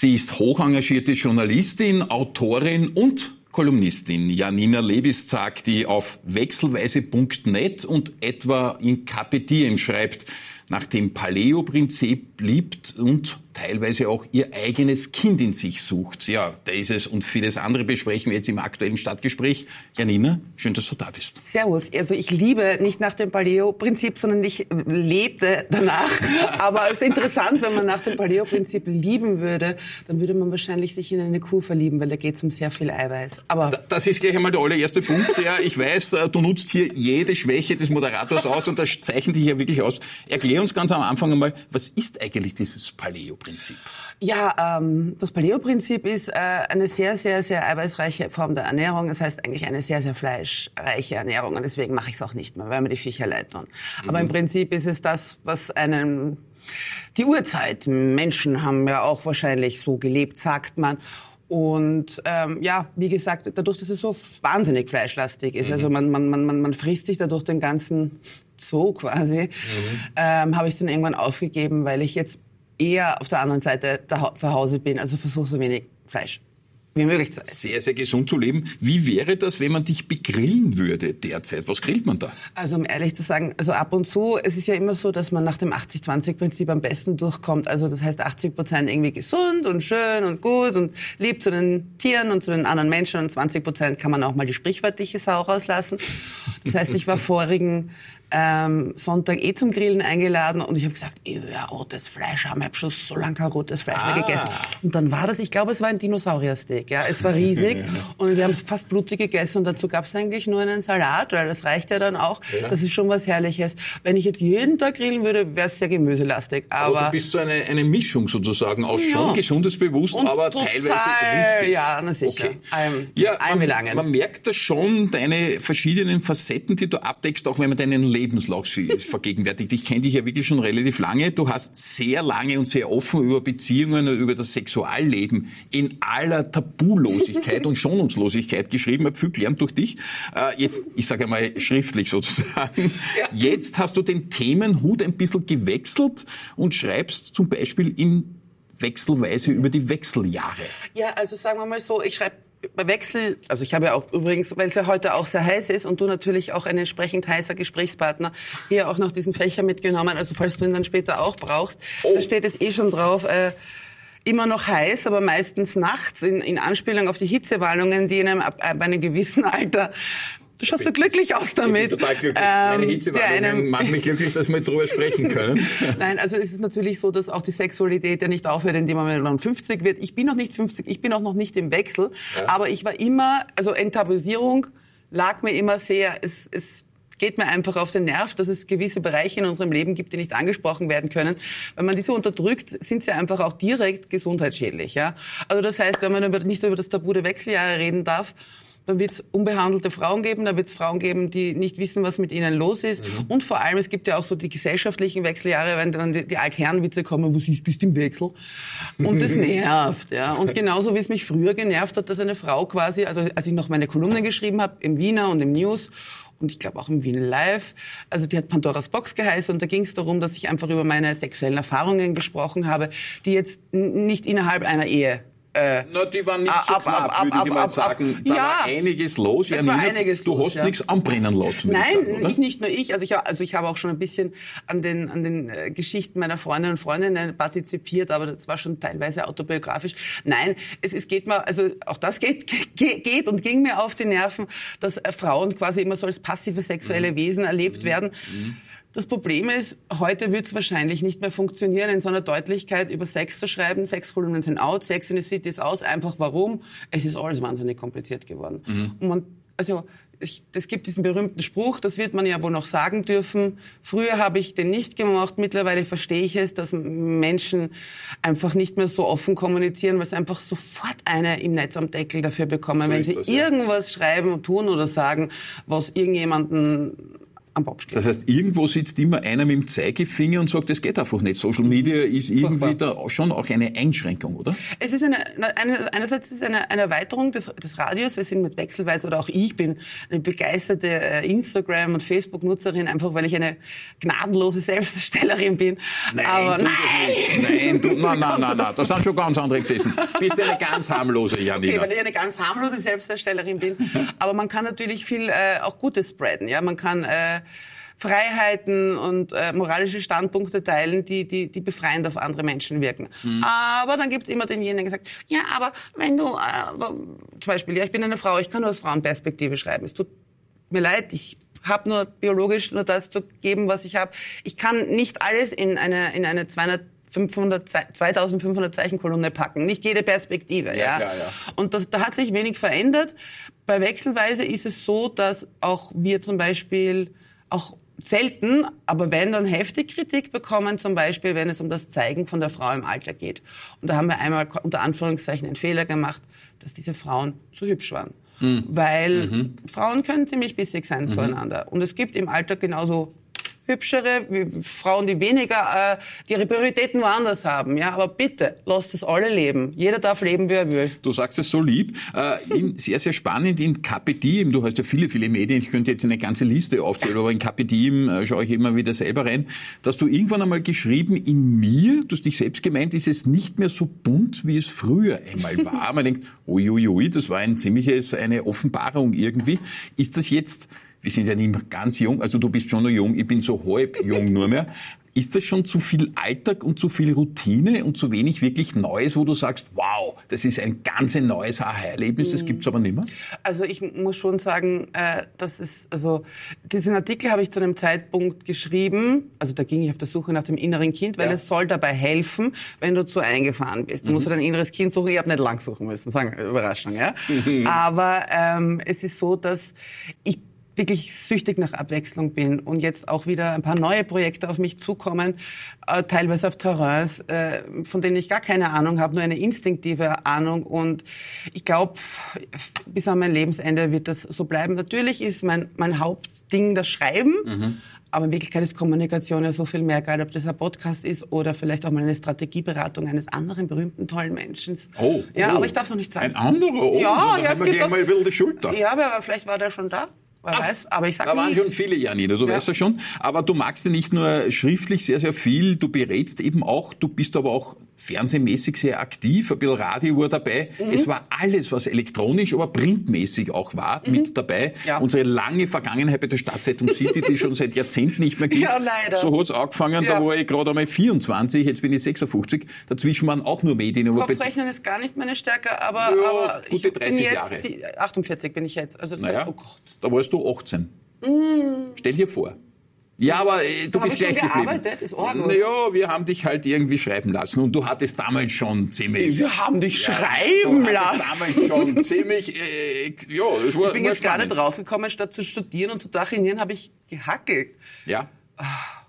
Sie ist hochengagierte Journalistin, Autorin und Kolumnistin. Janina Lebiszack, die auf wechselweise.net und etwa in KPDM schreibt, nach dem Paleo-Prinzip liebt und teilweise auch ihr eigenes Kind in sich sucht. Ja, da ist es und vieles andere besprechen wir jetzt im aktuellen Stadtgespräch. Janina, schön, dass du da bist. Servus. Also ich liebe nicht nach dem Paleo-Prinzip, sondern ich lebte danach. Aber es ist interessant, wenn man nach dem Paleo-Prinzip lieben würde, dann würde man wahrscheinlich sich in eine Kuh verlieben, weil da geht es um sehr viel Eiweiß. Aber das ist gleich einmal der allererste Punkt. Ja, ich weiß, äh, du nutzt hier jede Schwäche des Moderators aus und das zeichnet dich ja wirklich aus. Erklär uns ganz am Anfang einmal, was ist eigentlich dieses Paleo-Prinzip? Paleo-Prinzip? Ja, ähm, das Paleo-Prinzip ist äh, eine sehr, sehr, sehr eiweißreiche Form der Ernährung. Das heißt eigentlich eine sehr, sehr fleischreiche Ernährung. Und deswegen mache ich es auch nicht mehr, weil mir die Viecher leid tun. Mhm. Aber im Prinzip ist es das, was einen die Urzeit. Menschen haben ja auch wahrscheinlich so gelebt, sagt man. Und ähm, ja, wie gesagt, dadurch, dass es so wahnsinnig fleischlastig ist, mhm. also man, man, man, man frisst sich dadurch den ganzen Zoo quasi, mhm. ähm, habe ich dann irgendwann aufgegeben, weil ich jetzt eher auf der anderen Seite zu Hause bin. Also versuche so wenig Fleisch wie möglich zu essen. Sehr, sehr gesund zu leben. Wie wäre das, wenn man dich begrillen würde derzeit? Was grillt man da? Also um ehrlich zu sagen, also ab und zu, es ist ja immer so, dass man nach dem 80-20-Prinzip am besten durchkommt. Also das heißt 80 Prozent irgendwie gesund und schön und gut und lieb zu den Tieren und zu den anderen Menschen und 20 Prozent kann man auch mal die sprichwörtliche Sau rauslassen. Das heißt, ich war vorigen ähm, Sonntag eh zum Grillen eingeladen und ich habe gesagt, ich will ja rotes Fleisch haben. Ich habe schon so lange kein rotes Fleisch ah. mehr gegessen. Und dann war das, ich glaube, es war ein Dinosauriersteak. Ja, es war riesig und wir haben es fast blutig gegessen und dazu gab es eigentlich nur einen Salat, weil das reicht ja dann auch. Ja. Das ist schon was Herrliches. Wenn ich jetzt jeden Tag grillen würde, wäre es sehr gemüselastig. Aber, aber, du bist so eine, eine Mischung sozusagen aus ja. schon gesundes Bewusst, und aber total, teilweise richtig. Ja, na sicher. Okay. I'm, ja, man, man merkt da schon deine verschiedenen Facetten, die du abdeckst, auch wenn man deinen Lebenslauf vergegenwärtigt. Ich kenne dich ja wirklich schon relativ lange. Du hast sehr lange und sehr offen über Beziehungen und über das Sexualleben in aller Tabulosigkeit und Schonungslosigkeit geschrieben. Ich habe viel gelernt durch dich. Äh, jetzt, ich sage einmal schriftlich sozusagen. Ja. Jetzt hast du den Themenhut ein bisschen gewechselt und schreibst zum Beispiel in wechselweise über die Wechseljahre. Ja, also sagen wir mal so, ich schreibe Wechsel, also ich habe ja auch übrigens, weil es ja heute auch sehr heiß ist und du natürlich auch ein entsprechend heißer Gesprächspartner, hier auch noch diesen Fächer mitgenommen, also falls du ihn dann später auch brauchst, oh. da steht es eh schon drauf, äh, immer noch heiß, aber meistens nachts in, in Anspielung auf die Hitzewarnungen, die in einem, ab einem gewissen Alter Du schaust so glücklich aus damit. Ich bin total glücklich. Ähm, Meine Hitzewarnungen machen mich glücklich, dass wir darüber sprechen können. Nein, also es ist natürlich so, dass auch die Sexualität ja nicht aufhört, indem man 50 wird. Ich bin noch nicht 50, ich bin auch noch nicht im Wechsel, ja. aber ich war immer, also Enttabuisierung lag mir immer sehr, es, es geht mir einfach auf den Nerv, dass es gewisse Bereiche in unserem Leben gibt, die nicht angesprochen werden können. Wenn man diese unterdrückt, sind sie einfach auch direkt gesundheitsschädlich. Ja? Also das heißt, wenn man über, nicht über das Tabu der Wechseljahre reden darf, dann wird es unbehandelte Frauen geben, dann wird es Frauen geben, die nicht wissen, was mit ihnen los ist. Mhm. Und vor allem, es gibt ja auch so die gesellschaftlichen Wechseljahre, wenn dann die, die Altherrenwitze kommen, was ist, bist im Wechsel? Und das nervt, ja. Und genauso wie es mich früher genervt hat, dass eine Frau quasi, also als ich noch meine Kolumnen geschrieben habe, im Wiener und im News, und ich glaube auch im Wien Live. Also die hat Pandoras Box geheißen und da ging es darum, dass ich einfach über meine sexuellen Erfahrungen gesprochen habe, die jetzt nicht innerhalb einer Ehe äh, Na, die waren nicht so ab, knapp, ab, würde ich mal sagen. Da ja, war einiges los. Ja, war einiges du los, hast ja. nichts anbrennen lassen. Nein, ich, sagen, ich nicht nur ich. Also ich, also ich habe auch schon ein bisschen an den, an den äh, Geschichten meiner Freundinnen und Freundinnen partizipiert, aber das war schon teilweise autobiografisch. Nein, es, es geht mir, also auch das geht, geht und ging mir auf die Nerven, dass äh, Frauen quasi immer so als passive sexuelle mhm. Wesen erlebt mhm. werden. Mhm das Problem ist, heute wird es wahrscheinlich nicht mehr funktionieren, in so einer Deutlichkeit über Sex zu schreiben. Sexkolumnen sind out, Sex in the City ist aus. Einfach warum? Es ist alles wahnsinnig kompliziert geworden. Mhm. Und man, also, es gibt diesen berühmten Spruch, das wird man ja wohl noch sagen dürfen. Früher habe ich den nicht gemacht, mittlerweile verstehe ich es, dass Menschen einfach nicht mehr so offen kommunizieren, weil sie einfach sofort eine im Netz am Deckel dafür bekommen, so wenn sie das, ja. irgendwas schreiben, tun oder sagen, was irgendjemanden am Bob steht. Das heißt, irgendwo sitzt immer einer mit dem Zeigefinger und sagt, das geht einfach nicht. Social Media ist irgendwie da schon auch eine Einschränkung, oder? Es ist eine, eine einerseits ist es eine, eine Erweiterung des, des Radios. Wir sind mit Wechselweise oder auch ich bin eine begeisterte äh, Instagram- und Facebook-Nutzerin, einfach weil ich eine gnadenlose Selbstdarstellerin bin. Nein, Aber du nein! Nein, du, nein, nein, nein, nein, das sind schon ganz andere gesessen. Bist eine ganz harmlose, Janina. Okay, weil ich eine ganz harmlose Selbstdarstellerin bin. Aber man kann natürlich viel äh, auch Gutes spreaden. Ja, man kann äh, Freiheiten und äh, moralische Standpunkte teilen, die, die, die befreiend auf andere Menschen wirken. Aber dann gibt's immer denjenigen, der sagt, ja, aber wenn du, äh, zum Beispiel, ja, ich bin eine Frau, ich kann nur aus Frauenperspektive schreiben. Es tut mir leid, ich habe nur biologisch nur das zu geben, was ich habe. Ich kann nicht alles in eine, in eine 200 500, 2500 Zeichen Kolumne packen. Nicht jede Perspektive, ja. Ja, ja, ja. Und das, da hat sich wenig verändert. Bei Wechselweise ist es so, dass auch wir zum Beispiel auch selten, aber wenn dann heftig Kritik bekommen, zum Beispiel, wenn es um das Zeigen von der Frau im Alter geht. Und da haben wir einmal unter Anführungszeichen einen Fehler gemacht, dass diese Frauen zu hübsch waren. Weil Frauen können ziemlich bissig sein zueinander. Und es gibt im Alter genauso hübschere, wie Frauen, die weniger, äh, die ihre Prioritäten woanders haben. Ja, aber bitte, lasst es alle leben. Jeder darf leben, wie er will. Du sagst es so lieb. Äh, in, sehr, sehr spannend in KPDIM. Du hast ja viele, viele Medien. Ich könnte jetzt eine ganze Liste aufzählen, aber in KPDIM äh, schaue ich immer wieder selber rein. Dass du irgendwann einmal geschrieben, in mir, du hast dich selbst gemeint, ist es nicht mehr so bunt, wie es früher einmal war. Man denkt, uiuiui, das war ein ziemliches, eine Offenbarung irgendwie. Ist das jetzt wir sind ja nicht mehr ganz jung, also du bist schon noch jung, ich bin so halb jung nur mehr. Ist das schon zu viel Alltag und zu viel Routine und zu wenig wirklich Neues, wo du sagst, wow, das ist ein ganz neues Aha-Erlebnis, das gibt's aber nicht mehr? Also ich muss schon sagen, äh, das ist, also diesen Artikel habe ich zu einem Zeitpunkt geschrieben, also da ging ich auf der Suche nach dem inneren Kind, weil Ja. es soll dabei helfen, wenn du zu eingefahren bist. Du musst dein inneres Kind suchen, ich habe nicht lang suchen müssen, sagen, Überraschung, ja. Aber ähm, es ist so, dass ich wirklich süchtig nach Abwechslung bin und jetzt auch wieder ein paar neue Projekte auf mich zukommen, äh, teilweise auf Terrains, äh, von denen ich gar keine Ahnung habe, nur eine instinktive Ahnung. Und ich glaube, bis an mein Lebensende wird das so bleiben. Natürlich ist mein, mein Hauptding das Schreiben. Aber in Wirklichkeit ist Kommunikation ja so viel mehr, egal ob das ein Podcast ist oder vielleicht auch mal eine Strategieberatung eines anderen berühmten, tollen Menschen. Oh, Ja, oh. aber ich darf es noch nicht sagen. Ein anderer? Oh, Ja, ja, es gleich doch- mal ein bisschen die Schulter. Ja, aber vielleicht war der schon da. Wer weiß. Aber ich sage Da waren nicht. schon viele, Janina, du Ja. weißt ja schon. Aber du magst ja nicht nur schriftlich sehr, sehr viel, du berätst eben auch, du bist aber auch fernsehmäßig sehr aktiv, ein bisschen Radio war dabei. Mhm. Es war alles, was elektronisch, aber printmäßig auch war, mit dabei. Mhm. Ja. Unsere lange Vergangenheit bei der Stadtzeitung City, die schon seit Jahrzehnten nicht mehr gibt. Ja, leider. So hat's angefangen, da Ja. war ich gerade einmal 24, jetzt bin ich 56. Dazwischen waren auch nur Medien. Kopfrechnen ist gar nicht meine Stärke, aber, Ja, aber ich bin 30 jetzt, Jahre. sie- 48 bin ich jetzt. Also Naja, heißt, oh Gott. da warst du 18. Stell dir vor. Ja, aber äh, du Hab bist gleich geblieben. gearbeitet? Ist Ordnung. Naja, wir haben dich halt irgendwie schreiben lassen und du hattest damals schon ziemlich... Wir haben dich Ja, schreiben du lassen. damals schon ziemlich... Äh, ja, das war Ich bin war jetzt gerade spannend. draufgekommen, statt zu studieren und zu trainieren, habe ich gehackelt. Ja.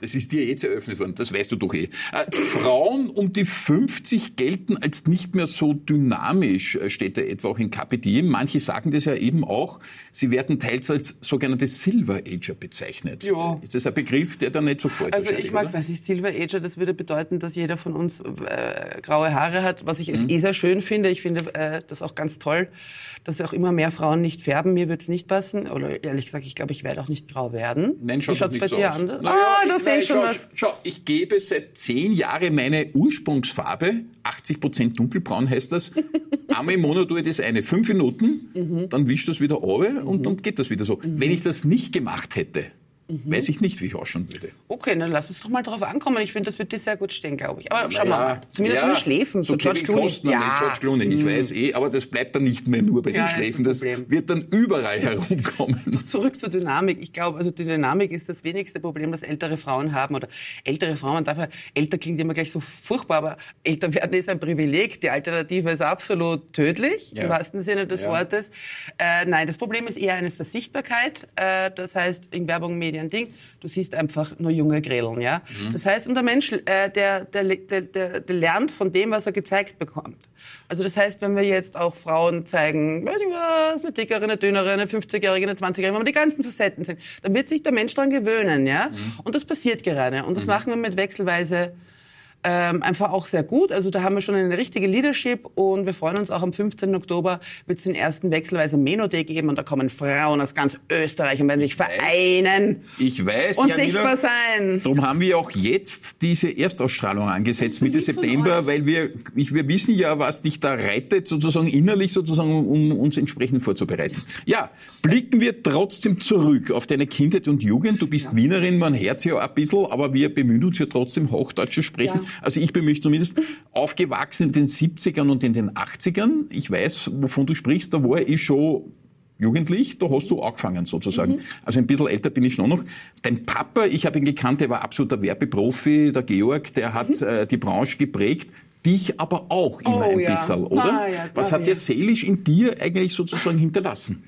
Das ist dir jetzt eröffnet worden, das weißt du doch eh. Äh, Frauen um die 50 gelten als nicht mehr so dynamisch, äh, steht da etwa auch in KPD. Manche sagen das ja eben auch, sie werden teils als sogenannte Silver Ager bezeichnet. Ja. Ist das ein Begriff, der da nicht so gefällt? Also ich mag, oder? weiß nicht, Silver Ager, das würde bedeuten, dass jeder von uns äh, graue Haare hat, was ich Mhm. eh sehr schön finde. Ich finde äh, das auch ganz toll, dass auch immer mehr Frauen nicht färben. Mir würde es nicht passen. Oder ehrlich gesagt, ich glaube, ich werde auch nicht grau werden. Nein, Wie schaut nicht bei so dir aus. an? Naja, ah, ich- da sehe nein, ich schon schau, was. Schau, ich gebe seit zehn Jahren meine Ursprungsfarbe, 80% dunkelbraun heißt das. Einmal im Monat tue ich das eine, fünf Minuten, Mhm. dann wischt das wieder runter und dann geht das wieder so. Wenn ich das nicht gemacht hätte, Mhm. weiß ich nicht, wie ich ausschauen würde. Okay, dann lass uns doch mal drauf ankommen. Ich finde, das wird dir sehr gut stehen, glaube ich. Aber schau Naja, mal, zumindest ja, von den Schläfen, so so George Clooney. Costner mit George Clooney, ich weiß eh, aber das bleibt dann nicht mehr nur bei Ja, den das Schläfen, das Problem. wird dann überall herumkommen. Zurück zur Dynamik. Ich glaube, also die Dynamik ist das wenigste Problem, das ältere Frauen haben. Oder ältere Frauen, man darf ja, älter klingt immer gleich so furchtbar, aber älter werden ist ein Privileg. Die Alternative ist absolut tödlich, Ja. im wahrsten Sinne des Ja. Wortes. Äh, nein, das Problem ist eher eines der Sichtbarkeit. Äh, das heißt, in Werbung, Medien, wie ein Ding. Du siehst einfach nur junge Grädeln, ja. Mhm. Das heißt, und der Mensch, äh, der, der, der, der, der lernt von dem, was er gezeigt bekommt. Also das heißt, wenn wir jetzt auch Frauen zeigen, weiß ich was, eine dickere, eine dünnere, eine 50-jährige, eine 20-jährige, wenn wir die ganzen Facetten sind, dann wird sich der Mensch daran gewöhnen, ja. Mhm. Und das passiert gerade. Und das mhm. machen wir mit wechselweise ähm, einfach auch sehr gut. Also da haben wir schon eine richtige Leadership und wir freuen uns auch am 15. Oktober wird es den ersten wechselweise Meno Day geben und da kommen Frauen aus ganz Österreich und werden sich vereinen. Ich weiß. Und Janina, sichtbar sein. Darum haben wir auch jetzt diese Erstausstrahlung angesetzt Mitte September, weil wir, ich, wir wissen ja, was dich da rettet, sozusagen innerlich sozusagen, um uns entsprechend vorzubereiten. Ja, blicken wir trotzdem zurück auf deine Kindheit und Jugend. Du bist ja. Wienerin, man hört ja ein bisschen, aber wir bemühen uns ja trotzdem Hochdeutsch zu sprechen. Ja. Also ich bin mich zumindest aufgewachsen in den 70ern und in den 80ern. Ich weiß, wovon du sprichst, da war ich schon jugendlich, da hast du angefangen sozusagen. Mhm. Also ein bisschen älter bin ich schon noch. Dein Papa, ich habe ihn gekannt, der war absoluter Werbeprofi, der Georg, der hat mhm. äh, die Branche geprägt. Dich aber auch immer oh, ein ja. bisschen, oder? Ah, ja, Was hat der seelisch in dir eigentlich sozusagen hinterlassen?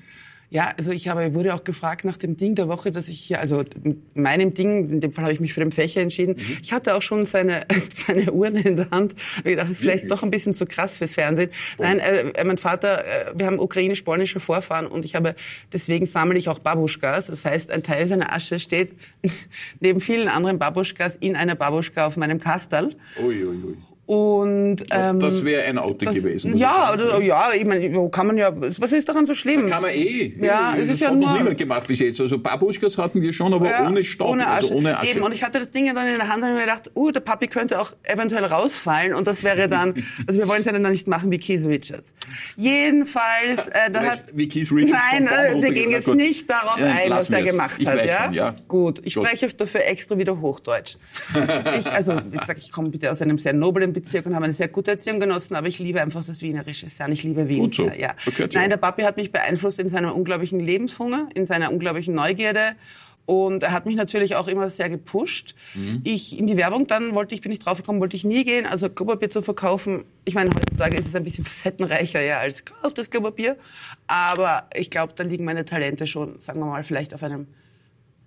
Ja, also ich habe, wurde auch gefragt nach dem Ding der Woche, dass ich hier, also meinem Ding, in dem Fall habe ich mich für den Fächer entschieden. Mhm. Ich hatte auch schon seine, seine Uhren in der Hand. Ich dachte, das ist vielleicht doch ein bisschen zu krass fürs Fernsehen. Oh. Nein, äh, äh, mein Vater, äh, wir haben ukrainisch-polnische Vorfahren und ich habe, deswegen sammle ich auch Babuschkas. Das heißt, ein Teil seiner Asche steht neben vielen anderen Babuschkas in einer Babuschka auf meinem Kastal. Ui, ui, ui. Und, ähm, das wäre ein Auto das, gewesen. Ja, oder, ja, ich meine, kann man ja, was ist daran so schlimm? kann man eh. Ja, es ist ja nur. Das hat noch niemand gemacht bis jetzt. Also Babuschkas hatten wir schon, aber ja, ohne Staub, ohne Asche. Also ohne Asche. Eben, und ich hatte das Ding dann in der Hand und mir gedacht, uh, der Papi könnte auch eventuell rausfallen und das wäre dann, also wir wollen es ja dann nicht machen wie Keith Richards. Jedenfalls, äh, da hat, wie Keith Richards Nein, äh, wir gehen jetzt gut. nicht darauf ja, ein, was der gemacht ich hat, weiß ja? Schon, ja? Gut, ich gut. spreche dafür extra wieder Hochdeutsch. ich, also, wie gesagt, ich komme bitte aus einem sehr noblen Bezirk und habe eine sehr gute Erziehung genossen, aber ich liebe einfach das Wienerische sehr. Ich liebe Wien Gut so. sehr. Ja. Nein, der Papi hat mich beeinflusst in seinem unglaublichen Lebenshunger, in seiner unglaublichen Neugierde. Und er hat mich natürlich auch immer sehr gepusht. Mhm. Ich in die Werbung dann wollte ich, bin ich draufgekommen, wollte ich nie gehen. Also Klopapier zu verkaufen. Ich meine, heutzutage ist es ein bisschen facettenreicher ja als kauf das Klopapier. Aber ich glaube, da liegen meine Talente schon, sagen wir mal, vielleicht auf einem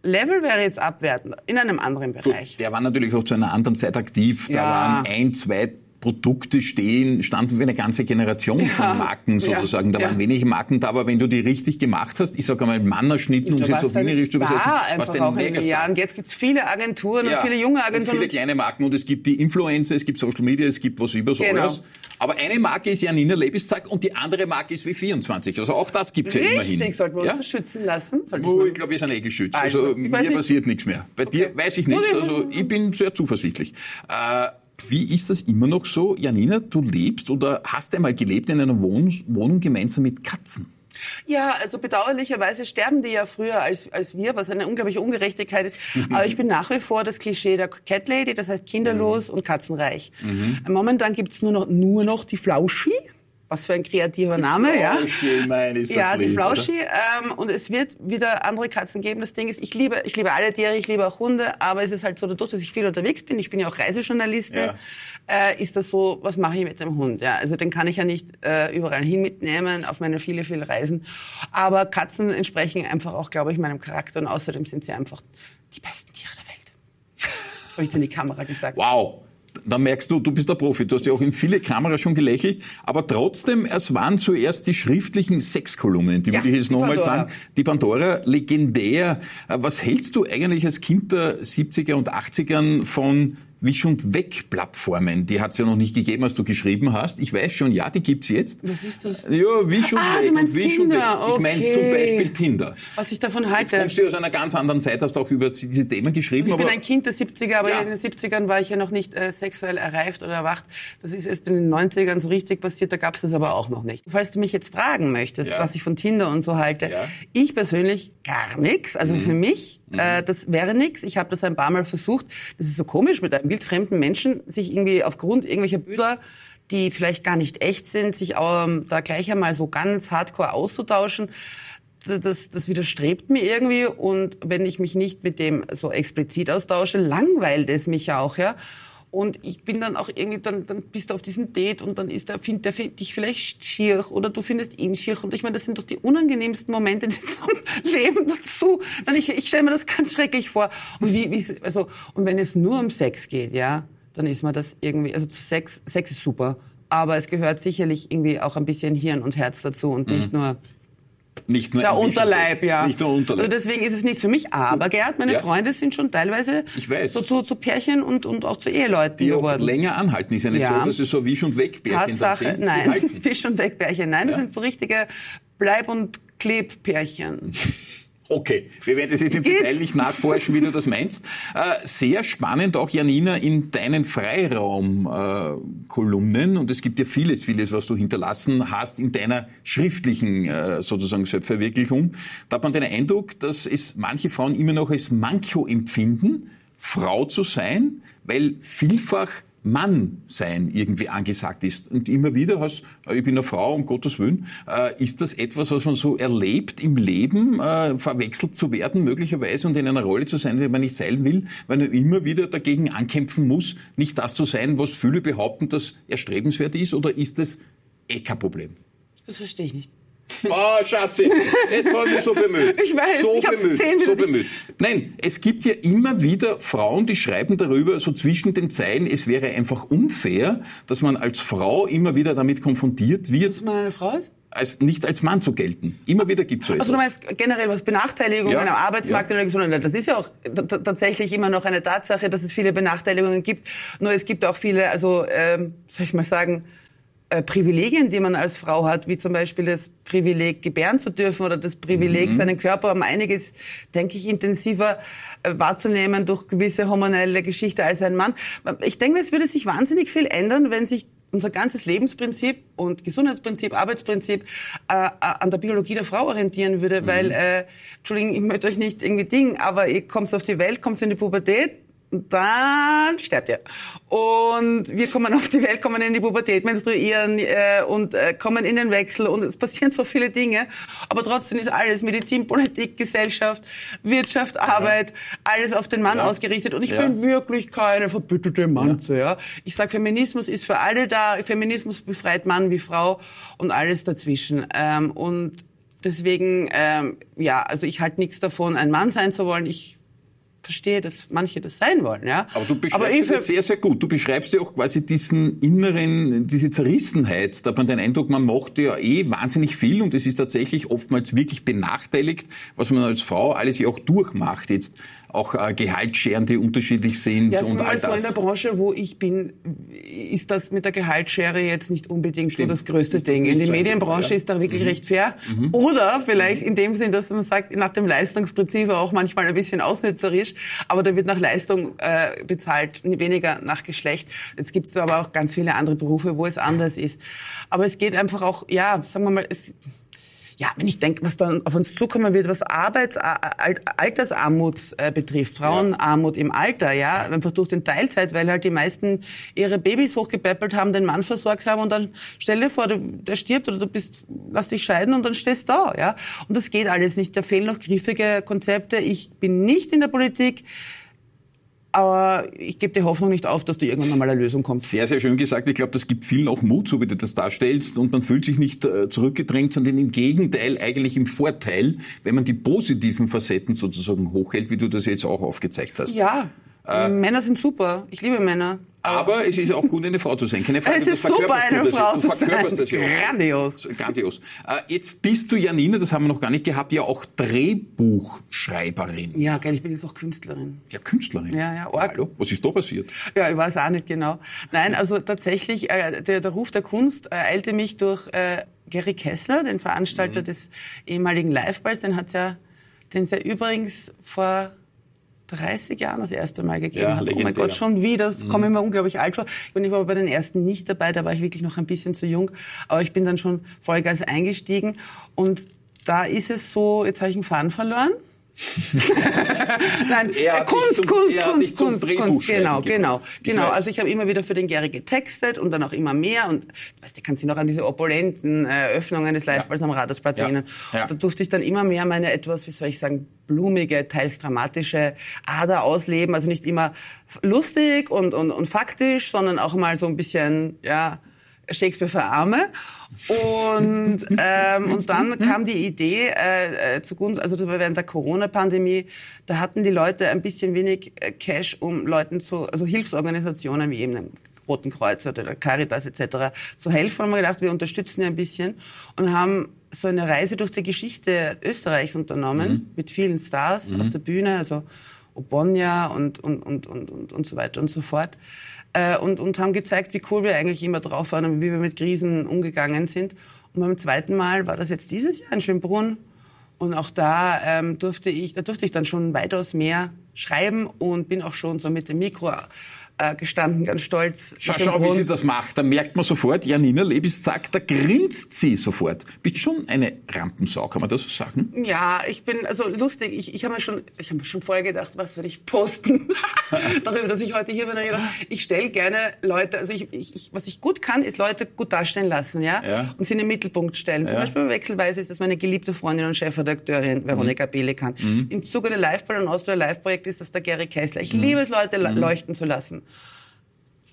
Level wäre jetzt abwertend, in einem anderen Bereich. Der war natürlich auch zu einer anderen Zeit aktiv. Da ja. waren ein, zwei Produkte stehen, standen für eine ganze Generation ja, von Marken sozusagen. Da ja. waren wenige Marken da, aber wenn du die richtig gemacht hast, ich sage einmal Mannerschnitten, um sie zu wienerisch zu übersetzen, was denn auch in Jahren. Jetzt gibt es viele Agenturen ja, und viele junge Agenturen. Und viele kleine Marken und es gibt die Influencer, es gibt Social Media, es gibt was über so genau. alles. Aber eine Marke ist Janina Lebeszack und die andere Marke ist W24. Also auch das gibt es ja immerhin. Richtig, sollten wir uns ja? schützen lassen? Oh, ich glaube, wir sind eh geschützt. Also, also mir passiert nichts mehr. Bei okay. dir weiß ich nicht. Also ich bin sehr zuversichtlich. Äh, wie ist das immer noch so? Janina, du lebst oder hast einmal gelebt in einer Wohnung, Wohnung gemeinsam mit Katzen? Ja, also bedauerlicherweise sterben die ja früher als, als wir, was eine unglaubliche Ungerechtigkeit ist. Aber ich bin nach wie vor das Klischee der Cat Lady, das heißt kinderlos mhm. und katzenreich. Mhm. Momentan gibt's nur noch, nur noch die Flauschi. Was für ein kreativer Name, die ja. Flauschi, meine ist das Ja, die Flauschi. Ähm, und es wird wieder andere Katzen geben. Das Ding ist, ich liebe, ich liebe alle Tiere, ich liebe auch Hunde, aber es ist halt so, dadurch, dass ich viel unterwegs bin, ich bin ja auch Reisejournalistin, ja. äh, ist das so, was mache ich mit dem Hund? Ja, also den kann ich ja nicht äh, überall hin mitnehmen, auf meine viele, viele Reisen. Aber Katzen entsprechen einfach auch, glaube ich, meinem Charakter und außerdem sind sie einfach die besten Tiere der Welt. So habe ich in die Kamera gesagt. Wow da merkst du, du bist der Profi. Du hast ja auch in viele Kameras schon gelächelt. Aber trotzdem, es waren zuerst die schriftlichen Sexkolumnen, die ja, würde ich jetzt nochmal sagen. Die Pandora, legendär. Was hältst du eigentlich als Kind der 70er und 80ern von Wisch- und Weg-Plattformen. Die hat es ja noch nicht gegeben, als du geschrieben hast. Ich weiß schon, ja, die gibt's jetzt. Was ist das? Ja, Wisch und ah, Weg und Wisch Tinder. und Weg. Ich meine zum Beispiel Tinder. Was ich davon halte. Jetzt kommst du aus einer ganz anderen Zeit, hast auch über diese Themen geschrieben. Also ich bin ein Kind der 70er, aber ja. in den 70ern war ich ja noch nicht äh, sexuell erreift oder erwacht. Das ist erst in den 90ern so richtig passiert, da gab's das aber auch noch nicht. Falls du mich jetzt fragen möchtest, ja. was ich von Tinder und so halte, ja. ich persönlich gar nichts. Also mhm. für mich, mhm. äh, das wäre nichts. Ich habe das ein paar Mal versucht. Das ist so komisch mit einem wildfremden Menschen sich irgendwie aufgrund irgendwelcher Bilder, die vielleicht gar nicht echt sind, sich ähm, da gleich einmal so ganz hardcore auszutauschen, das, das widerstrebt mir irgendwie. Und wenn ich mich nicht mit dem so explizit austausche, langweilt es mich ja auch, ja. Und ich bin dann auch irgendwie, dann, dann bist du auf diesem Date und dann ist der, findet der findet dich vielleicht schier oder du findest ihn schier. Und ich meine, das sind doch die unangenehmsten Momente zum Leben dazu. Dann ich, ich stelle mir das ganz schrecklich vor. Und wie, wie, also, und wenn es nur um Sex geht, ja, dann ist mir das irgendwie, also Sex, Sex ist super. Aber es gehört sicherlich irgendwie auch ein bisschen Hirn und Herz dazu und nicht mhm. nur nicht nur der Unterleib, ja. Nicht nur Unterleib. Also deswegen ist es nicht für mich. Aber Gerd, meine ja. Freunde sind schon teilweise so zu, zu Pärchen und, und auch zu Eheleuten die geworden. Die länger anhalten. Ist ja nicht ja. so, dass es so Wisch- und Weg-Pärchen sind. Nein, Wisch- und Weg-Pärchen. Nein, das sind so richtige Bleib- und Kleb-Pärchen. Okay, wir werden das jetzt im Geht's? Detail nicht nachforschen, wie du das meinst. Äh, sehr spannend auch, Janina, in deinen Freiraum-Kolumnen, und es gibt ja vieles, vieles, was du hinterlassen hast in deiner schriftlichen äh, sozusagen Selbstverwirklichung. Da hat man den Eindruck, dass es manche Frauen immer noch als Manko empfinden, Frau zu sein, weil vielfach Mann sein irgendwie angesagt ist. Und immer wieder hast, ich bin eine Frau, um Gottes Willen, äh, ist das etwas, was man so erlebt im Leben, äh, verwechselt zu werden möglicherweise und in einer Rolle zu sein, die man nicht sein will, weil man immer wieder dagegen ankämpfen muss, nicht das zu sein, was viele behaupten, dass erstrebenswert ist, oder ist das eh kein Problem? Das verstehe ich nicht. Oh, Schatzi, jetzt habe ich mich so bemüht. Ich weiß, so ich bemüht, zehn so bemüht. Nein, es gibt ja immer wieder Frauen, die schreiben darüber, so zwischen den Zeilen, es wäre einfach unfair, dass man als Frau immer wieder damit konfrontiert wird. Dass man eine Frau ist? Als, nicht als Mann zu gelten. Immer wieder gibt es so etwas. Also du meinst generell was Benachteiligungen ja, am Arbeitsmarkt ja. oder so, das ist ja auch tatsächlich immer noch eine Tatsache, dass es viele Benachteiligungen gibt. Nur es gibt auch viele, also ähm, soll ich mal sagen, äh, Privilegien, die man als Frau hat, wie zum Beispiel das Privileg, gebären zu dürfen oder das Privileg, mhm. seinen Körper um einiges, denke ich, intensiver äh, wahrzunehmen durch gewisse hormonelle Geschichte als ein Mann. Ich denke, es würde sich wahnsinnig viel ändern, wenn sich unser ganzes Lebensprinzip und Gesundheitsprinzip, Arbeitsprinzip äh, an der Biologie der Frau orientieren würde, mhm. weil, äh, Entschuldigung, ich möchte euch nicht irgendwie dingen, aber ihr kommt auf die Welt, kommt in die Pubertät, dann sterbt ihr. Und wir kommen auf die Welt, kommen in die Pubertät, menstruieren äh, und äh, kommen in den Wechsel und es passieren so viele Dinge. Aber trotzdem ist alles Medizin, Politik, Gesellschaft, Wirtschaft, Arbeit, alles auf den Mann ja. ausgerichtet. Und ich ja. bin wirklich keine verbitterte Manze. Ja. Ich sage, Feminismus ist für alle da. Feminismus befreit Mann wie Frau und alles dazwischen. Ähm, und deswegen, ähm, ja, also ich halte nichts davon, ein Mann sein zu wollen. Ich verstehe, dass manche das sein wollen. Ja? Aber du beschreibst Aber das sehr, sehr gut. Du beschreibst ja auch quasi diesen inneren, diese Zerrissenheit. Da hat man den Eindruck, man macht ja eh wahnsinnig viel und es ist tatsächlich oftmals wirklich benachteiligt, was man als Frau alles ja auch durchmacht. Jetzt auch äh, Gehaltsscheren, die unterschiedlich sind ja, und all das. So in der Branche, wo ich bin, ist das mit der Gehaltsschere jetzt nicht unbedingt Stimmt. so das größte das Ding. In der Medienbranche ja. ist da wirklich mhm. recht fair. Mhm. Oder vielleicht in dem Sinn, dass man sagt, nach dem Leistungsprinzip auch manchmal ein bisschen ausnützerisch, aber da wird nach Leistung äh, bezahlt, weniger nach Geschlecht. Es gibt aber auch ganz viele andere Berufe, wo es anders ist. Aber es geht einfach auch, ja, sagen wir mal, es, ja, wenn ich denke, was dann auf uns zukommen wird, was Arbeits-, Altersarmut äh, betrifft, Frauenarmut im Alter, ja, einfach durch den Teilzeit, weil halt die meisten ihre Babys hochgepäppelt haben, den Mann versorgt haben und dann stell dir vor, du, der stirbt oder du bist, lass dich scheiden und dann stehst du da, ja. Und das geht alles nicht. Da fehlen noch griffige Konzepte. Ich bin nicht in der Politik. Aber ich gebe die Hoffnung nicht auf, dass da irgendwann mal eine Lösung kommt. Sehr, sehr schön gesagt. Ich glaube, das gibt vielen auch Mut, so wie du das darstellst. Und man fühlt sich nicht äh, zurückgedrängt, sondern im Gegenteil eigentlich im Vorteil, wenn man die positiven Facetten sozusagen hochhält, wie du das jetzt auch aufgezeigt hast. Ja, äh, Männer sind super. Ich liebe Männer. Aber es ist auch gut, eine Frau zu sein. Keine Frage, es ist super, eine Frau zu sein. Grandios. Grandios. Äh, jetzt bist du, Janine, das haben wir noch gar nicht gehabt, ja auch Drehbuchschreiberin. Ja, gell, ich bin jetzt auch Künstlerin. Ja, Künstlerin? Ja, ja. Org. Hallo, was ist da passiert? Ja, ich weiß auch nicht genau. Nein, also tatsächlich, äh, der, der Ruf der Kunst äh, eilte mich durch äh, Gary Kessler, den Veranstalter mhm. des ehemaligen Liveballs. Den hat's ja, den es ja übrigens vor 30 Jahren das erste Mal gegeben ja, hat. Oh mein Gott, schon wieder. Das mhm. komme ich mir unglaublich alt vor. Und ich war bei den ersten nicht dabei, da war ich wirklich noch ein bisschen zu jung. Aber ich bin dann schon Vollgas eingestiegen. Und da ist es so, jetzt habe ich einen Faden verloren. Nein, hat Kunst, zum- Kunst, Kunst, Kunst, Kunst, genau, genau, genau. Also ich habe immer wieder für den Gary getextet und dann auch immer mehr und weißt du, kannst dich noch an diese opulenten äh, Öffnungen des Liveballs am Rathausplatz Ja. erinnern. Ja. Da durfte ich dann immer mehr meine etwas, wie soll ich sagen, blumige, teils dramatische Ader ausleben. Also nicht immer lustig und, und, und faktisch, sondern auch mal so ein bisschen, ja, Shakespeare für Arme. Und, ähm, und dann kam die Idee äh, äh, zugunsten, also während der Corona-Pandemie, da hatten die Leute ein bisschen wenig äh, Cash, um Leuten zu, also Hilfsorganisationen wie eben dem Roten Kreuz oder der Caritas etc. zu helfen. Haben wir gedacht, wir unterstützen die ein bisschen und haben so eine Reise durch die Geschichte Österreichs unternommen mit vielen Stars auf der Bühne, also Obonia und, und, und, und, und, und so weiter und so fort. Äh, und, und haben gezeigt, wie cool wir eigentlich immer drauf waren und wie wir mit Krisen umgegangen sind. Und beim zweiten Mal war das jetzt dieses Jahr in Schönbrunn. Und auch da ähm, durfte ich, da durfte ich dann schon weitaus mehr schreiben und bin auch schon so mit dem Mikro äh, gestanden, ganz stolz. Schau, schau, wie sie das macht. Da merkt man sofort, Janina Lebis sagt, da grinst sie sofort. Bist schon eine Rampensau, kann man das so sagen? Ja, ich bin also lustig. Ich, ich habe mir schon, ich habe mir schon vorher gedacht, was werde ich posten darüber, dass ich heute hier bin. Ich Ich stelle gerne Leute, also ich, ich, ich, was ich gut kann, ist Leute gut darstellen lassen, ja, Ja. und sie in den Mittelpunkt stellen. Zum Ja. Beispiel wechselweise ist das meine geliebte Freundin und Chefredakteurin Veronika Belekan. Im Zuge der Liveball und Austria Live Projekt ist das der Gary Kessler. Ich liebe es, Leute le- leuchten zu lassen.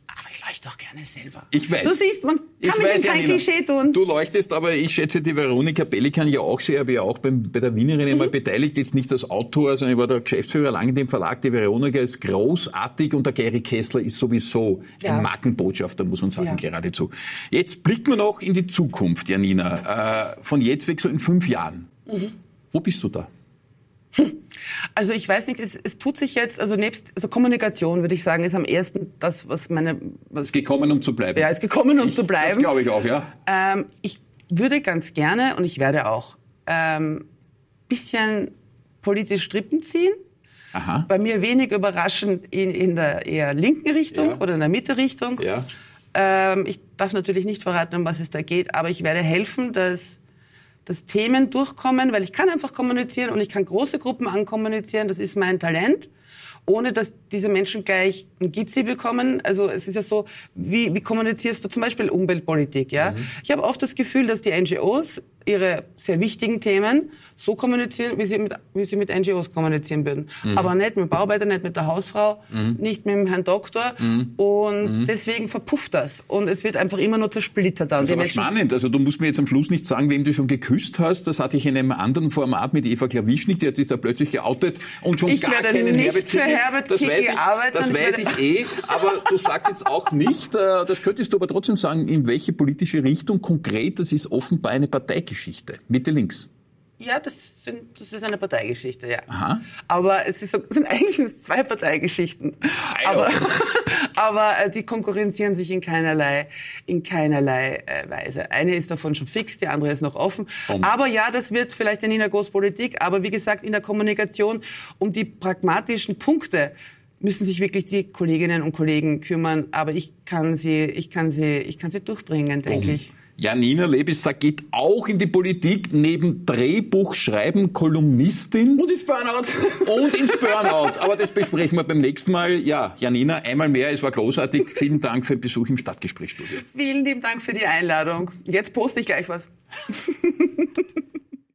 Aber ich leuchte auch gerne selber. Ich weiß. Du siehst, man Ich kann mit weiß, dem kein Janina. Klischee tun. Du leuchtest, aber ich schätze die Veronika Pelikan ja auch sehr, habe ja auch beim, bei der Wienerin Mhm. einmal beteiligt, jetzt nicht als Autor, sondern ich war der Geschäftsführer lang in dem Verlag. Die Veronika ist großartig und der Gary Kessler ist sowieso Ja. ein Markenbotschafter, muss man sagen, Ja. geradezu. Jetzt blicken wir noch in die Zukunft, Janina. Äh, von jetzt weg so in fünf Jahren. Mhm. Wo bist du da? Also ich weiß nicht, es, es tut sich jetzt, also nebst also Kommunikation würde ich sagen, ist am ersten das, was meine, was Ist gekommen, um zu bleiben. ja, ist gekommen, um Ich- zu Das bleiben. glaube ich auch, ja. Ähm, ich würde ganz gerne und ich werde auch ähm, bisschen politisch Strippen ziehen. Aha. Bei mir wenig überraschend in, in der eher linken Richtung Ja. oder in der Mitte-Richtung. Ja. Ähm, ich darf natürlich nicht verraten, um was es da geht, aber ich werde helfen, dass, dass Themen durchkommen, weil ich kann einfach kommunizieren und ich kann große Gruppen ankommunizieren. Das ist mein Talent. Ohne dass diese Menschen gleich ein Gizzi bekommen. Also es ist ja so, wie, wie kommunizierst du zum Beispiel Umweltpolitik? Ja, ich habe oft das Gefühl, dass die NGOs ihre sehr wichtigen Themen so kommunizieren, wie sie mit, wie sie mit NGOs kommunizieren würden. Aber nicht mit dem Bauarbeiter, nicht mit der Hausfrau, nicht mit dem Herrn Doktor. Und deswegen verpufft das. Und es wird einfach immer nur zersplittert. Und Das ist aber Menschen- spannend. Also du musst mir jetzt am Schluss nicht sagen, wem du schon geküsst hast. Das hatte ich in einem anderen Format mit Eva Klawischnik, die hat sich da plötzlich geoutet und schon Ich gar keinen nicht Herbert für Kickl. Herbert das Kickl weiß ich, arbeiten Das ich weiß werde- ich eh, aber du sagst jetzt auch nicht, äh, das könntest du aber trotzdem sagen, in welche politische Richtung konkret, das ist offenbar eine Parteigeschichte. Mitte links. Ja, das, sind, das ist eine Parteigeschichte, ja. Aha. Aber es ist sind eigentlich zwei Parteigeschichten. Aber, aber äh, die konkurrenzieren sich in keinerlei, in keinerlei äh, Weise. Eine ist davon schon fix, die andere ist noch offen. Um. Aber ja, das wird vielleicht in Nina Großpolitik. Aber wie gesagt, in der Kommunikation um die pragmatischen Punkte müssen sich wirklich die Kolleginnen und Kollegen kümmern. Aber ich kann sie, ich kann sie, ich kann sie durchbringen, denke ich. Janina Lebissack geht auch in die Politik, neben Drehbuchschreiben, Kolumnistin Und ins Burnout. und ins Burnout. Aber das besprechen wir beim nächsten Mal. Ja, Janina, einmal mehr, es war großartig. Vielen Dank für den Besuch im Stadtgesprächsstudio. Vielen lieben Dank für die Einladung. Jetzt poste ich gleich was.